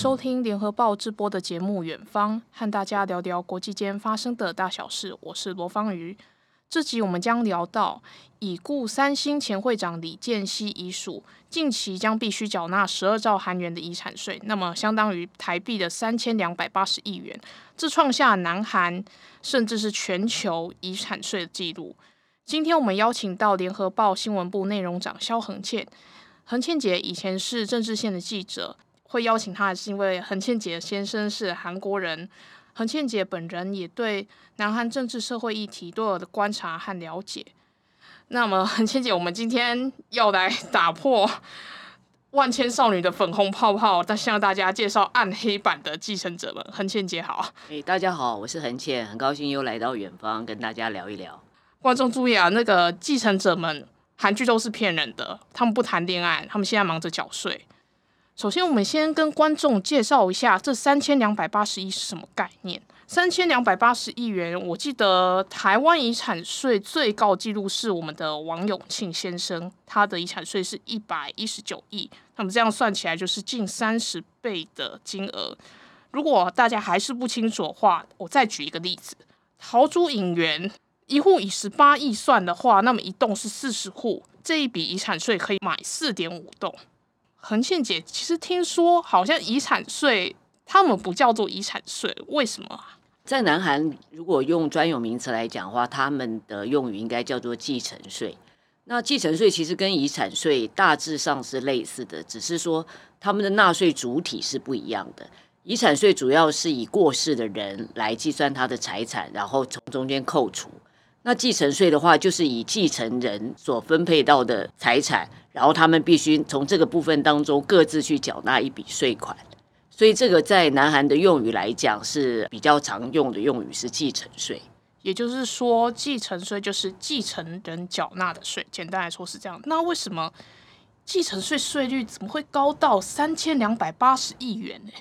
收听联合报直播的节目《远方》，和大家聊聊国际间发生的大小事。我是罗芳瑜。这集我们将聊到已故三星前会长李健熙遗属，近期将必须缴纳十二兆韩元的遗产税，那么相当于台币的三千两百八十亿元，这创下南韩甚至是全球遗产税的记录。今天我们邀请到联合报新闻部内容长萧恒倩，恒倩姐以前是政治线的记者，会邀请他是因为恒倩姐先生是韩国人。恒倩姐本人也对南韩政治社会议题都有的观察和了解。那么，恒倩姐，我们今天要来打破万千少女的粉红泡泡，但向大家介绍暗黑版的继承者们。恒倩姐好，哎，大家好，我是恒倩，很高兴又来到远方跟大家聊一聊。观众注意啊，那个继承者们，韩剧都是骗人的，他们不谈恋爱，他们现在忙着缴税。首先，我们先跟观众介绍一下这三千两百八十亿是什么概念。三千两百八十亿元，我记得台湾遗产税最高纪录是我们的王永庆先生，他的遗产税是一百一十九亿。那么这样算起来就是近三十倍的金额。如果大家还是不清楚的话，我再举一个例子：豪猪隐园一户以十八亿算的话，那么一栋是四十户，这一笔遗产税可以买四点五栋。恒倩姐，其实听说好像遗产税他们不叫做遗产税，为什么啊？在南韩，如果用专有名词来讲的话，他们的用语应该叫做继承税。那继承税其实跟遗产税大致上是类似的，只是说他们的纳税主体是不一样的。遗产税主要是以过世的人来计算他的财产，然后从中间扣除。那继承税的话，就是以继承人所分配到的财产。然后他们必须从这个部分当中各自去缴纳一笔税款，所以这个在南韩的用语来讲是比较常用的用语是继承税。也就是说，继承税就是继承人缴纳的税。简单来说是这样。那为什么继承税税率怎么会高到三千两百八十亿元呢？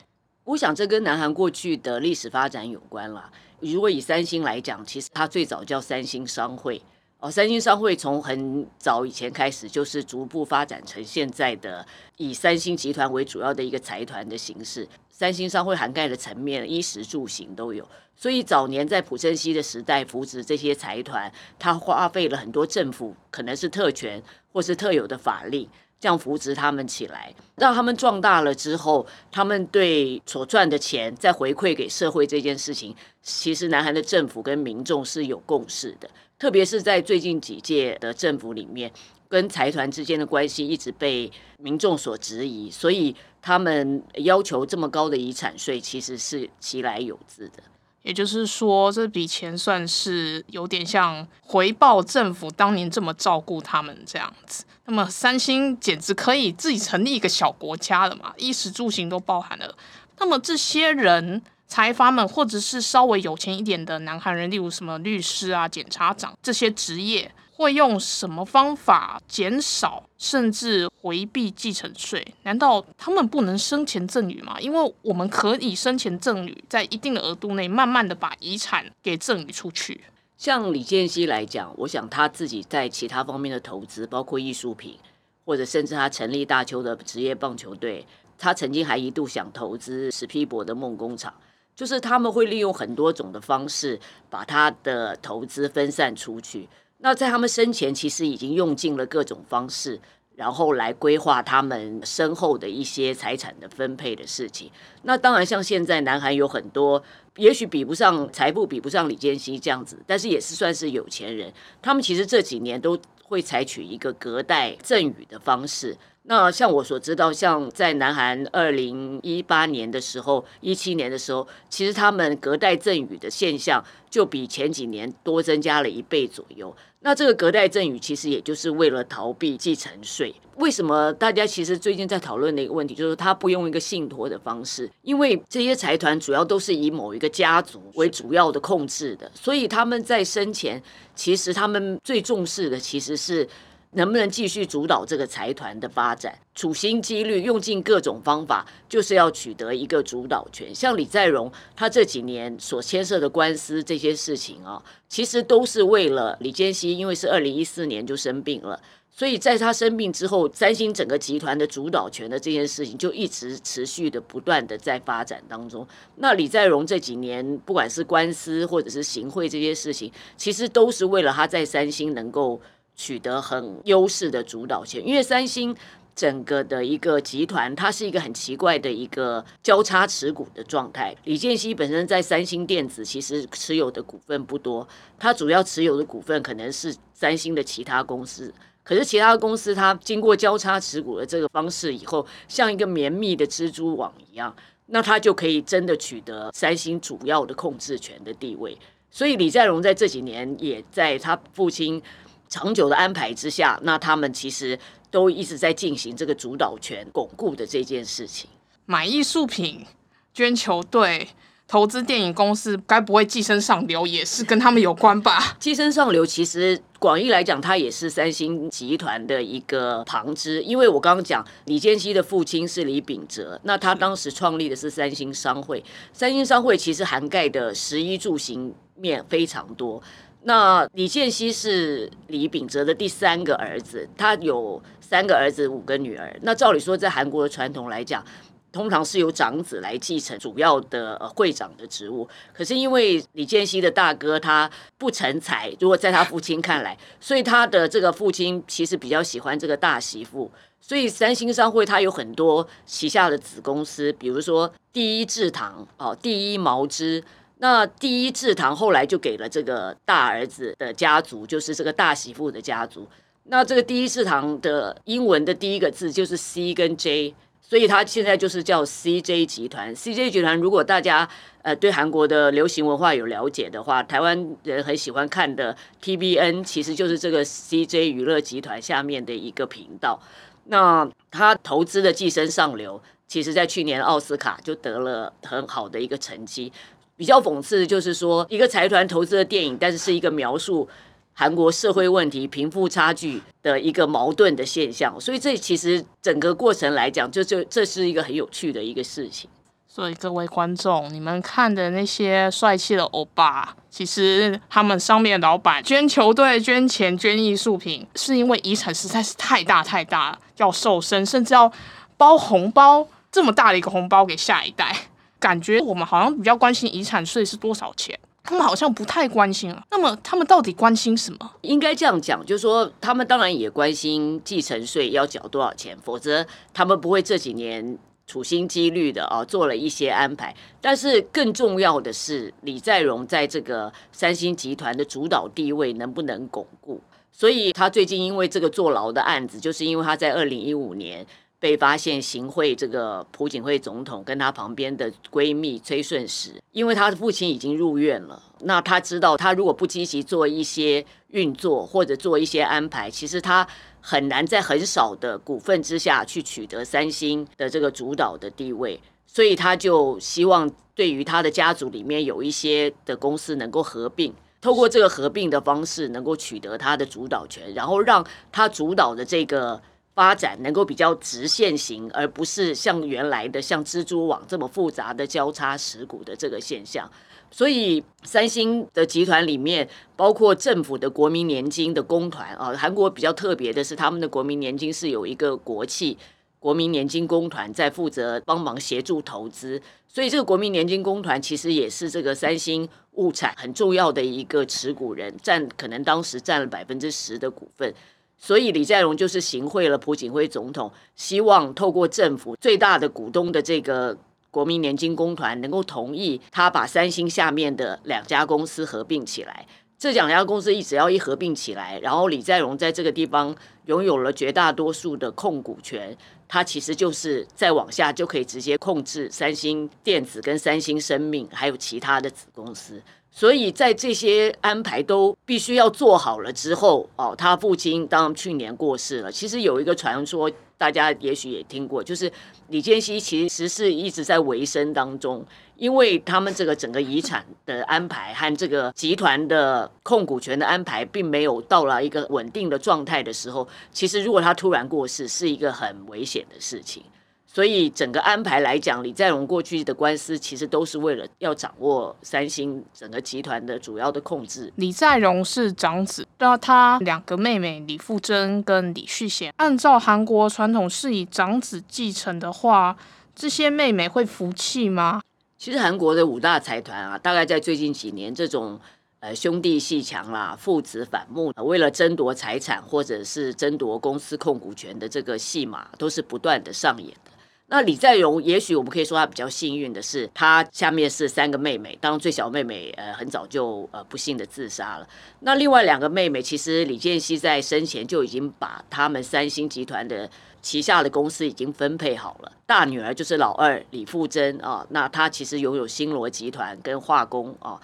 我想这跟南韩过去的历史发展有关啦。如果以三星来讲，其实它最早叫三星商会。哦，三星商会从很早以前开始，就是逐步发展成现在的以三星集团为主要的一个财团的形式。三星商会涵盖的层面，衣食住行都有。所以早年在朴正熙的时代扶植这些财团，他花费了很多政府可能是特权或是特有的法令，这样扶植他们起来，让他们壮大了之后，他们对所赚的钱再回馈给社会这件事情，其实南韩的政府跟民众是有共识的。特别是在最近几届的政府里面，跟财团之间的关系一直被民众所质疑，所以他们要求这么高的遗产税，其实是其来有自的。也就是说，这笔钱算是有点像回报政府当年这么照顾他们这样子。那么三星简直可以自己成立一个小国家了嘛，衣食住行都包含了。那么这些人。财阀们，或者是稍微有钱一点的南韩人，例如什么律师啊、检察长这些职业，会用什么方法减少甚至回避继承税？难道他们不能生前赠与吗？因为我们可以生前赠与，在一定的额度内，慢慢的把遗产给赠与出去。像李健熙来讲，我想他自己在其他方面的投资，包括艺术品，或者甚至他成立大邱的职业棒球队，他曾经还一度想投资史匹柏的梦工厂。就是他们会利用很多种的方式，把他的投资分散出去。那在他们生前，其实已经用尽了各种方式，然后来规划他们身后的一些财产的分配的事情。那当然，像现在南韩有很多，也许比不上财富，比不上李健熙这样子，但是也是算是有钱人。他们其实这几年都会采取一个隔代赠与的方式。那像我所知道，像在南韩二零一八年的时候，一七年的时候，其实他们隔代赠与的现象就比前几年多增加了一倍左右。那这个隔代赠与其实也就是为了逃避继承税。为什么大家其实最近在讨论的一个问题，就是他不用一个信托的方式，因为这些财团主要都是以某一个家族为主要的控制的，所以他们在生前，其实他们最重视的其实是。能不能继续主导这个财团的发展，处心积虑用尽各种方法，就是要取得一个主导权。像李在镕，他这几年所牵涉的官司这些事情啊，其实都是为了李健熙，因为是二零一四年就生病了。所以在他生病之后，三星整个集团的主导权的这件事情就一直持续的不断的在发展当中。那李在镕这几年不管是官司或者是行贿这些事情，其实都是为了他在三星能够取得很优势的主导权。因为三星整个的一个集团，它是一个很奇怪的一个交叉持股的状态。李健熙本身在三星电子其实持有的股份不多，他主要持有的股份可能是三星的其他公司。可是其他公司，它经过交叉持股的这个方式以后，像一个绵密的蜘蛛网一样，那它就可以真的取得三星主要的控制权的地位。所以李在镕在这几年也在他父亲长久的安排之下，那他们其实都一直在进行这个主导权巩固的这件事情。买艺术品、捐球队。投资电影公司，该不会寄生上流也是跟他们有关吧？寄生上流其实广义来讲，它也是三星集团的一个旁支。因为我刚刚讲李健熙的父亲是李秉哲，那他当时创立的是三星商会。三星商会其实涵盖的十一住行面非常多。那李健熙是李秉哲的第三个儿子，他有三个儿子，五个女儿。那照理说，在韩国的传统来讲，通常是由长子来继承主要的会长的职务，可是因为李健熙的大哥他不成才，如果在他父亲看来，所以他的这个父亲其实比较喜欢这个大媳妇，所以三星商会他有很多旗下的子公司，比如说第一制糖哦，第一毛织，那第一制糖后来就给了这个大儿子的家族，就是这个大媳妇的家族，那这个第一制糖的英文的第一个字就是 C 跟 J。所以他现在就是叫 CJ 集团。CJ 集团，如果大家呃对韩国的流行文化有了解的话，台湾人很喜欢看的 TBN 其实就是这个 CJ 娱乐集团下面的一个频道。那他投资的《寄生上流》，其实在去年奥斯卡就得了很好的一个成绩。比较讽刺的就是说，一个财团投资的电影，但是是一个描述。韩国社会问题、贫富差距的一个矛盾的现象，所以这其实整个过程来讲，就就这是一个很有趣的一个事情。所以各位观众，你们看的那些帅气的欧巴，其实他们上面的老板捐球队、捐钱、捐艺术品，是因为遗产实在是太大太大，要瘦身，甚至要包红包，这么大的一个红包给下一代。感觉我们好像比较关心遗产税是多少钱。他们好像不太关心了。那么他们到底关心什么？应该这样讲，就是说他们当然也关心继承税要缴多少钱，否则他们不会这几年处心积虑的啊做了一些安排。但是更重要的是，李在镕在这个三星集团的主导地位能不能巩固？所以他最近因为这个坐牢的案子，就是因为他在二零一五年。被发现行贿这个朴槿惠总统跟她旁边的闺蜜崔顺实，因为她的父亲已经入院了，那他知道他如果不积极做一些运作或者做一些安排，其实他很难在很少的股份之下去取得三星的这个主导的地位，所以他就希望对于他的家族里面有一些的公司能够合并，透过这个合并的方式能够取得他的主导权，然后让他主导的这个。发展能够比较直线型，而不是像原来的像蜘蛛网这么复杂的交叉持股的这个现象。所以，三星的集团里面，包括政府的国民年金的公团啊，韩国比较特别的是，他们的国民年金是有一个国企国民年金公团在负责帮忙协助投资。所以，这个国民年金公团其实也是这个三星物产很重要的一个持股人，占可能当时占了百分之十的股份。所以李在镕就是行贿了朴槿惠总统，希望透过政府最大的股东的这个国民年金公团能够同意他把三星下面的两家公司合并起来。这两家公司一只要一合并起来，然后李在镕在这个地方拥有了绝大多数的控股权，他其实就是再往下就可以直接控制三星电子跟三星生命还有其他的子公司。所以在这些安排都必须要做好了之后，哦，他父亲当去年过世了。其实有一个传说，大家也许也听过，就是李健熙其实是一直在维生当中，因为他们这个整个遗产的安排和这个集团的控股权的安排，并没有到了一个稳定的状态的时候，其实如果他突然过世，是一个很危险的事情。所以整个安排来讲，李在镕过去的官司其实都是为了要掌握三星整个集团的主要的控制。李在镕是长子，那他两个妹妹李富珍跟李旭贤，按照韩国传统是以长子继承的话，这些妹妹会服气吗？其实韩国的五大财团啊，大概在最近几年，这种呃兄弟戏强啦、父子反目，为了争夺财产或者是争夺公司控股权的这个戏码，都是不断的上演的。那李在镕，也许我们可以说他比较幸运的是，他下面是三个妹妹，当最小妹妹呃很早就呃不幸的自杀了。那另外两个妹妹，其实李健熙在生前就已经把他们三星集团的旗下的公司已经分配好了。大女儿就是老二李富真啊，那她其实拥有新罗集团跟化工啊。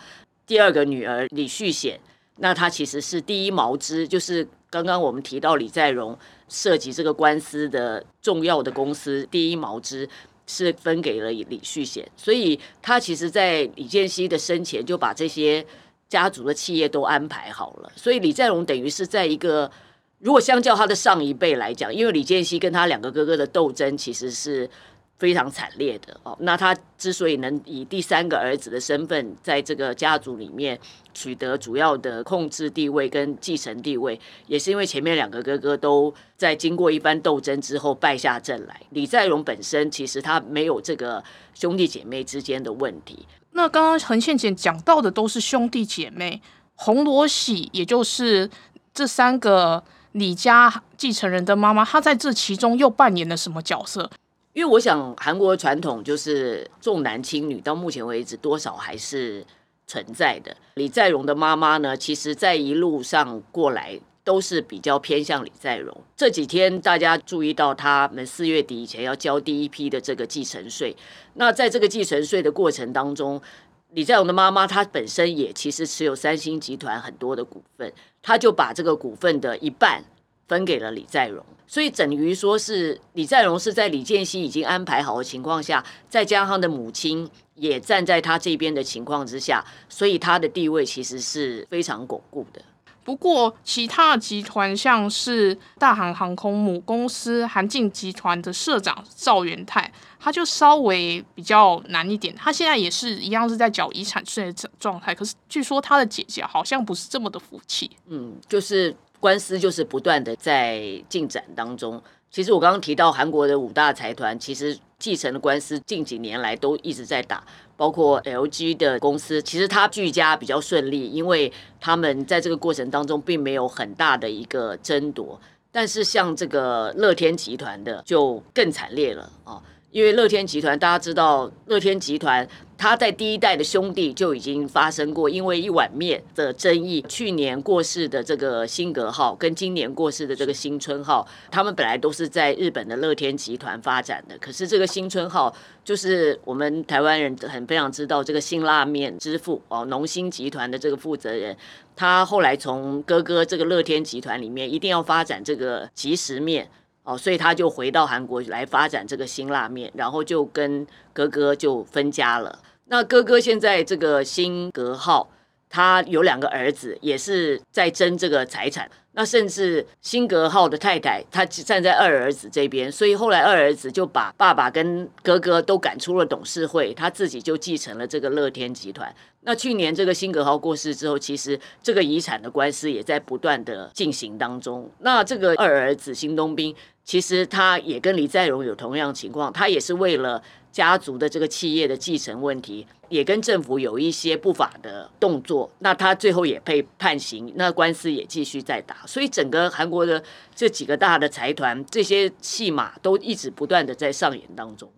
第二个女儿李旭显，那她其实是第一毛织，就是刚刚我们提到李在镕。涉及这个官司的重要的公司第一毛织是分给了李旭贤，所以他其实，在李健熙的生前就把这些家族的企业都安排好了，所以李在镕等于是在一个，如果相较他的上一辈来讲，因为李健熙跟他两个哥哥的斗争其实是。非常惨烈的哦，那他之所以能以第三个儿子的身份在这个家族里面取得主要的控制地位跟继承地位，也是因为前面两个哥哥都在经过一番斗争之后败下阵来。李在镕本身其实他没有这个兄弟姐妹之间的问题。那刚刚横线姐讲到的都是兄弟姐妹，洪罗喜也就是这三个李家继承人的妈妈，她在这其中又扮演了什么角色？因为我想，韩国传统就是重男轻女，到目前为止多少还是存在的。李在镕的妈妈呢，其实在一路上过来都是比较偏向李在镕。这几天大家注意到，他们四月底以前要交第一批的这个继承税。那在这个继承税的过程当中，李在镕的妈妈她本身也其实持有三星集团很多的股份，她就把这个股份的一半分给了李在镕。所以等于说是李在镕是在李健熙已经安排好的情况下，再加上他的母亲也站在他这边的情况之下，所以他的地位其实是非常巩固的。不过，其他集团像是大韩航空母公司韩进集团的社长赵元泰，他就稍微比较难一点。他现在也是一样是在缴遗产税的状态，可是据说他的姐姐好像不是这么的服气。嗯，就是。官司就是不断的在进展当中。其实我刚刚提到韩国的五大财团，其实继承的官司近几年来都一直在打，包括 LG 的公司，其实它聚家比较顺利，因为他们在这个过程当中并没有很大的一个争夺。但是像这个乐天集团的就更惨烈了啊，因为乐天集团大家知道，乐天集团。他在第一代的兄弟就已经发生过，因为一碗面的争议。去年过世的这个辛格号跟今年过世的这个新春号，他们本来都是在日本的乐天集团发展的。可是这个新春号就是我们台湾人很非常知道这个辛拉面之父哦，农兴集团的这个负责人，他后来从哥哥这个乐天集团里面一定要发展这个即食面哦，所以他就回到韩国来发展这个新拉面，然后就跟哥哥就分家了。那哥哥现在这个新格号，他有两个儿子，也是在争这个财产。那甚至辛格浩的太太，他站在二儿子这边，所以后来二儿子就把爸爸跟哥哥都赶出了董事会，他自己就继承了这个乐天集团。那去年这个辛格浩过世之后，其实这个遗产的官司也在不断的进行当中。那这个二儿子辛东彬，其实他也跟李在镕有同样情况，他也是为了。家族的这个企业的继承问题，也跟政府有一些不法的动作，那他最后也被判刑，那官司也继续在打，所以整个韩国的这几个大的财团，这些戏码都一直不断的在上演当中。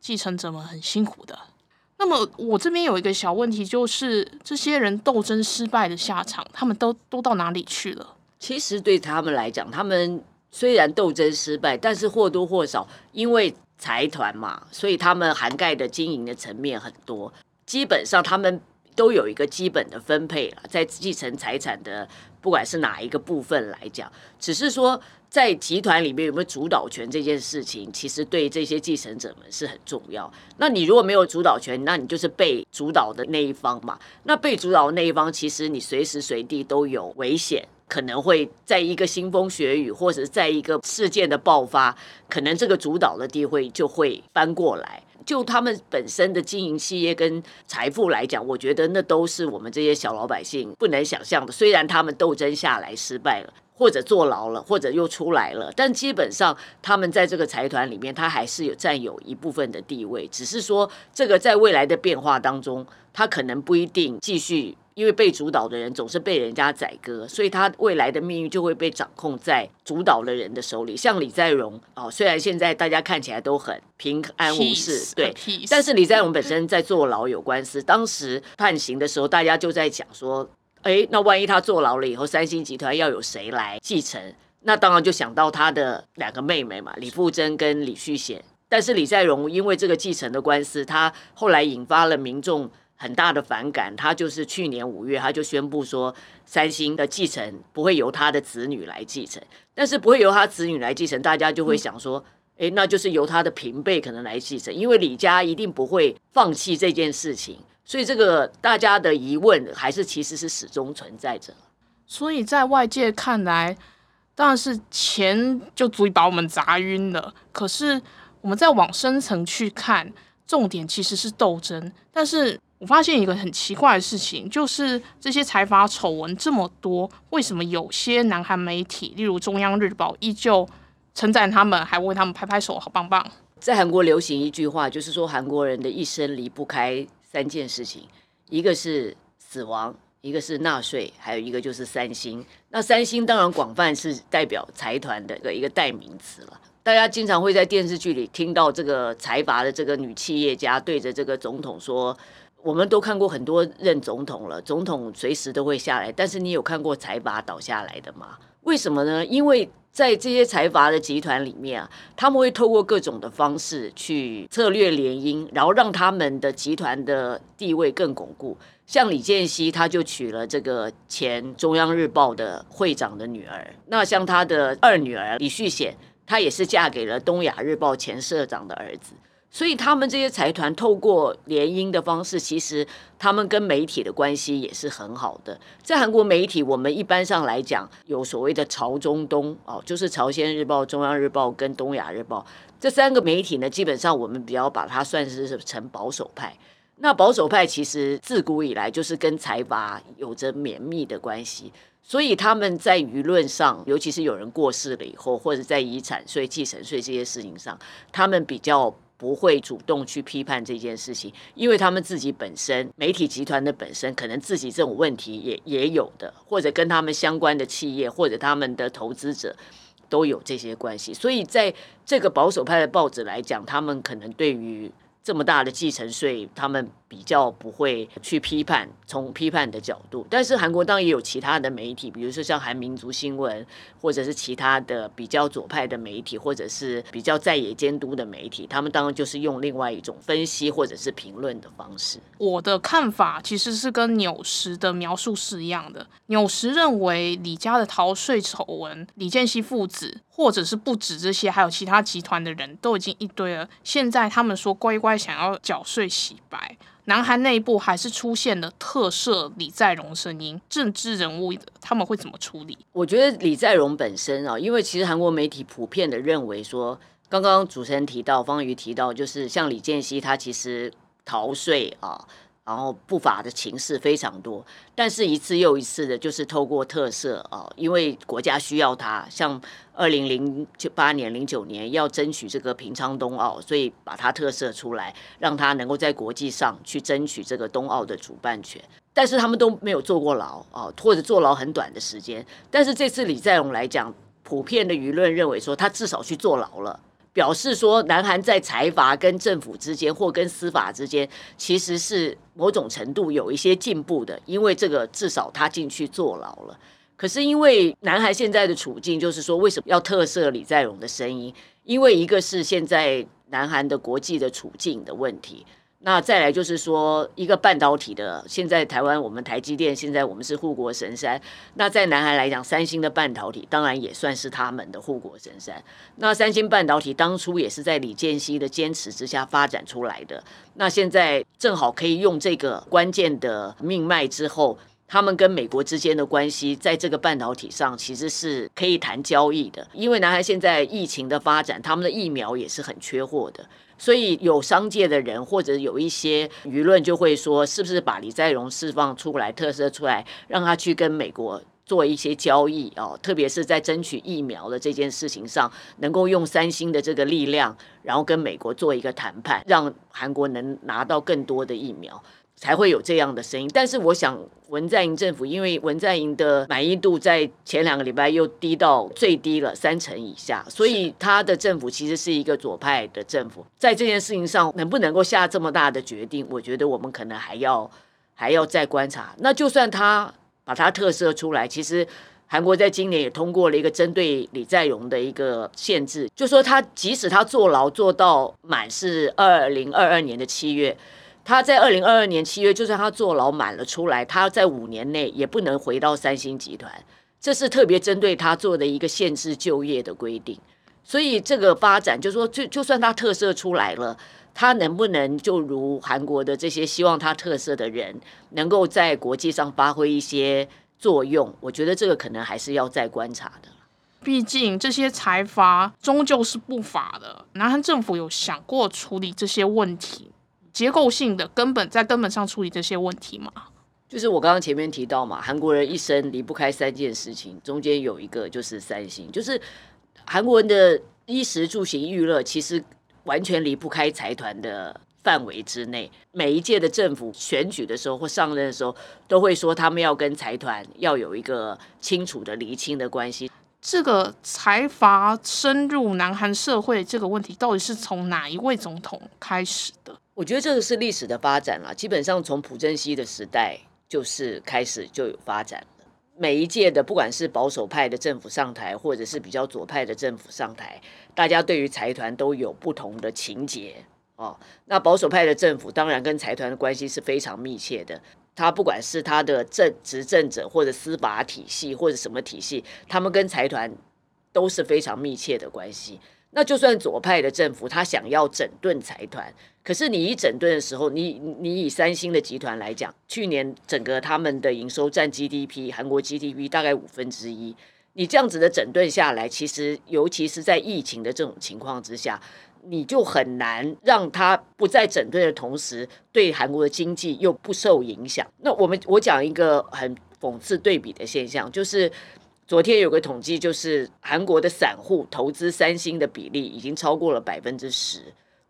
继承者们很辛苦的。那么我这边有一个小问题，就是这些人斗争失败的下场，他们都都到哪里去了？其实对他们来讲，他们虽然斗争失败，但是或多或少因为。财团嘛，所以他们涵盖的经营的层面很多。基本上，他们都有一个基本的分配了，在继承财产的不管是哪一个部分来讲，只是说在集团里面有没有主导权这件事情，其实对这些继承者们是很重要。那你如果没有主导权，那你就是被主导的那一方嘛。那被主导的那一方，其实你随时随地都有危险，可能会在一个腥风血雨，或者在一个事件的爆发，可能这个主导的地位就会翻过来。就他们本身的经营企业跟财富来讲，我觉得那都是我们这些小老百姓不能想象的。虽然他们斗争下来失败了，或者坐牢了，或者又出来了，但基本上他们在这个财团里面，他还是有占有一部分的地位。只是说，这个在未来的变化当中，他可能不一定继续。因为被主导的人总是被人家宰割，所以他未来的命运就会被掌控在主导的人的手里。像李在镕哦，虽然现在大家看起来都很平安无事对.但是李在镕本身在坐牢有官司，当时判刑的时候，大家就在讲说，哎，那万一他坐牢了以后，三星集团要有谁来继承？那当然就想到他的两个妹妹嘛，李富真跟李旭贤。但是李在镕因为这个继承的官司，他后来引发了民众。很大的反感，他就是去年五月，他就宣布说，三星的继承不会由他的子女来继承，但是不会由他子女来继承，大家就会想说，哎、嗯，那就是由他的平辈可能来继承，因为李家一定不会放弃这件事情，所以这个大家的疑问还是其实是始终存在着。所以在外界看来，当然是钱就足以把我们砸晕了，可是我们再往深层去看，重点其实是斗争，但是。我发现一个很奇怪的事情，就是这些财阀丑闻这么多，为什么有些南韩媒体，例如中央日报，依旧称赞他们，还为他们拍拍手，好棒棒？在韩国流行一句话，就是说韩国人的一生离不开三件事情，一个是死亡，一个是纳税，还有一个就是三星。那三星当然广泛是代表财团的一个代名词了。大家经常会在电视剧里听到这个财阀的这个女企业家对着这个总统说。我们都看过很多任总统了，总统随时都会下来，但是你有看过财阀倒下来的吗？为什么呢？因为在这些财阀的集团里面啊，他们会透过各种的方式去策略联姻，然后让他们的集团的地位更巩固。像李健熙，他就娶了这个前中央日报的会长的女儿。那像他的二女儿李旭贤，她也是嫁给了东亚日报前社长的儿子。所以他们这些财团透过联姻的方式，其实他们跟媒体的关系也是很好的。在韩国媒体，我们一般上来讲有所谓的朝中东哦，就是朝鲜日报、中央日报跟东亚日报这三个媒体呢，基本上我们比较把它算是成保守派。那保守派其实自古以来就是跟财阀有着绵密的关系，所以他们在舆论上，尤其是有人过世了以后，或者在遗产税、继承税这些事情上，他们比较。不会主动去批判这件事情，因为他们自己本身媒体集团的本身可能自己这种问题也也有的，或者跟他们相关的企业或者他们的投资者都有这些关系，所以在这个保守派的报纸来讲，他们可能对于这么大的继承税，他们。比较不会去批判，从批判的角度，但是韩国当然也有其他的媒体，比如说像韩民族新闻，或者是其他的比较左派的媒体，或者是比较在野监督的媒体，他们当然就是用另外一种分析或者是评论的方式。我的看法其实是跟纽时的描述是一样的。纽时认为李家的逃税丑闻，李健熙父子，或者是不止这些，还有其他集团的人都已经一堆了。现在他们说乖乖想要缴税洗白。南韩内部还是出现了特赦李在镕声音，政治人物他们会怎么处理？我觉得李在镕本身啊，因为其实韩国媒体普遍的认为说，刚刚主持人提到，方瑜提到，就是像李健熙他其实逃税啊。然后不法的情事非常多，但是一次又一次的，就是透过特赦啊，因为国家需要他，像二零零八年、零九年要争取这个平昌冬奥，所以把他特赦出来，让他能够在国际上去争取这个冬奥的主办权。但是他们都没有坐过牢啊，或者坐牢很短的时间。但是这次李在镕来讲，普遍的舆论认为说他至少去坐牢了。表示说，南韩在财阀跟政府之间，或跟司法之间，其实是某种程度有一些进步的，因为这个至少他进去坐牢了。可是因为南韩现在的处境，就是说为什么要特赦李在镕的声音？因为一个是现在南韩的国际的处境的问题。那再来就是说，一个半导体的，现在台湾我们台积电，现在我们是护国神山。那在南韩来讲，三星的半导体当然也算是他们的护国神山。那三星半导体当初也是在李健熙的坚持之下发展出来的。那现在正好可以用这个关键的命脉之后，他们跟美国之间的关系，在这个半导体上其实是可以谈交易的。因为南韩现在疫情的发展，他们的疫苗也是很缺货的。所以有商界的人或者有一些舆论就会说，是不是把李在镕释放出来、特赦出来，让他去跟美国做一些交易哦，特别是在争取疫苗的这件事情上，能够用三星的这个力量，然后跟美国做一个谈判，让韩国能拿到更多的疫苗。才会有这样的声音，但是我想文在寅政府，因为文在寅的满意度在前两个礼拜又低到最低了三成以下，所以他的政府其实是一个左派的政府，在这件事情上能不能够下这么大的决定，我觉得我们可能还要还要再观察。那就算他把他特赦出来，其实韩国在今年也通过了一个针对李在镕的一个限制，就说他即使他坐牢坐到满是二零二二年的七月。他在二零二二年七月，就算他坐牢满了出来，他在五年内也不能回到三星集团，这是特别针对他做的一个限制就业的规定。所以这个发展，就是说，就就算他特赦出来了，他能不能就如韩国的这些希望他特赦的人，能够在国际上发挥一些作用？我觉得这个可能还是要再观察的。毕竟这些财阀终究是不法的，南韩政府有想过处理这些问题。结构性的根本在根本上处理这些问题吗，就是我刚刚前面提到嘛，韩国人一生离不开三件事情，中间有一个就是三星，就是韩国人的衣食住行娱乐，其实完全离不开财团的范围之内。每一届的政府选举的时候或上任的时候，都会说他们要跟财团要有一个清楚的厘清的关系。这个财阀深入南韩社会这个问题，到底是从哪一位总统开始的？我觉得这个是历史的发展了，基本上从朴正熙的时代就是开始就有发展了。每一届的不管是保守派的政府上台，或者是比较左派的政府上台，大家对于财团都有不同的情节哦。那保守派的政府当然跟财团的关系是非常密切的，他不管是他的政执政者或者司法体系或者什么体系，他们跟财团都是非常密切的关系。那就算左派的政府，他想要整顿财团，可是你一整顿的时候，你你以三星的集团来讲，去年整个他们的营收占 GDP，韩国 GDP 大概五分之一，你这样子的整顿下来，其实尤其是在疫情的这种情况之下，你就很难让他不在整顿的同时，对韩国的经济又不受影响。那我们我讲一个很讽刺对比的现象，就是。昨天有个统计，就是韩国的散户投资三星的比例已经超过了百分之十。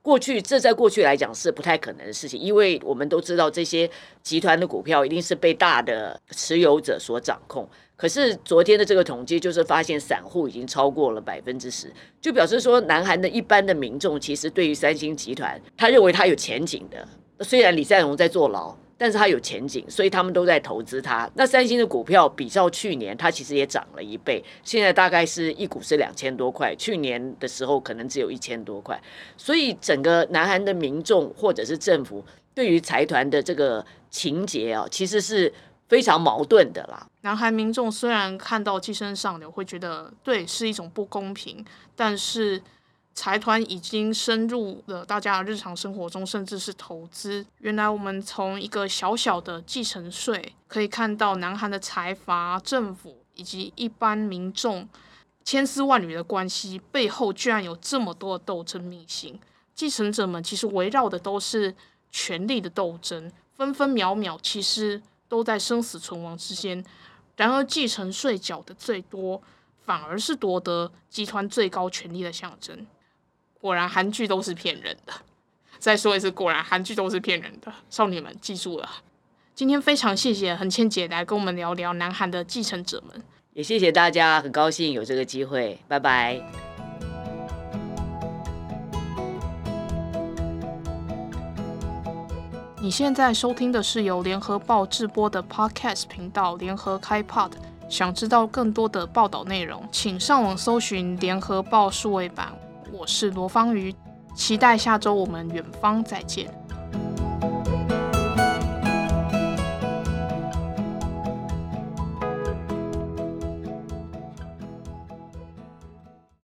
过去这在过去来讲是不太可能的事情，因为我们都知道这些集团的股票一定是被大的持有者所掌控。可是昨天的这个统计就是发现散户已经超过了百分之十，就表示说南韩的一般的民众其实对于三星集团，他认为他有前景的。虽然李在镕在坐牢。但是它有前景，所以他们都在投资它。那三星的股票比照去年，它其实也涨了一倍，现在大概是一股是两千多块，去年的时候可能只有一千多块。所以整个南韩的民众或者是政府对于财团的这个情节啊，其实是非常矛盾的啦。南韩民众虽然看到寄生上流会觉得对是一种不公平，但是。财团已经深入了大家的日常生活中，甚至是投资。原来我们从一个小小的继承税可以看到，南韩的财阀、政府以及一般民众千丝万缕的关系背后，居然有这么多的斗争秘辛。继承者们其实围绕的都是权力的斗争，分分秒秒其实都在生死存亡之间。然而，继承税缴的最多，反而是夺得集团最高权力的象征。果然韩剧都是骗人的。再说一次，果然韩剧都是骗人的。少女们记住了。今天非常谢谢恒千姐来跟我们聊聊南韩的继承者们，也谢谢大家，很高兴有这个机会。拜拜。你现在收听的是由联合报制播的 Podcast 频道联合开 Pod。想知道更多的报道内容，请上网搜寻联合报数位版。我是罗芳瑜期待下周我们远方再见。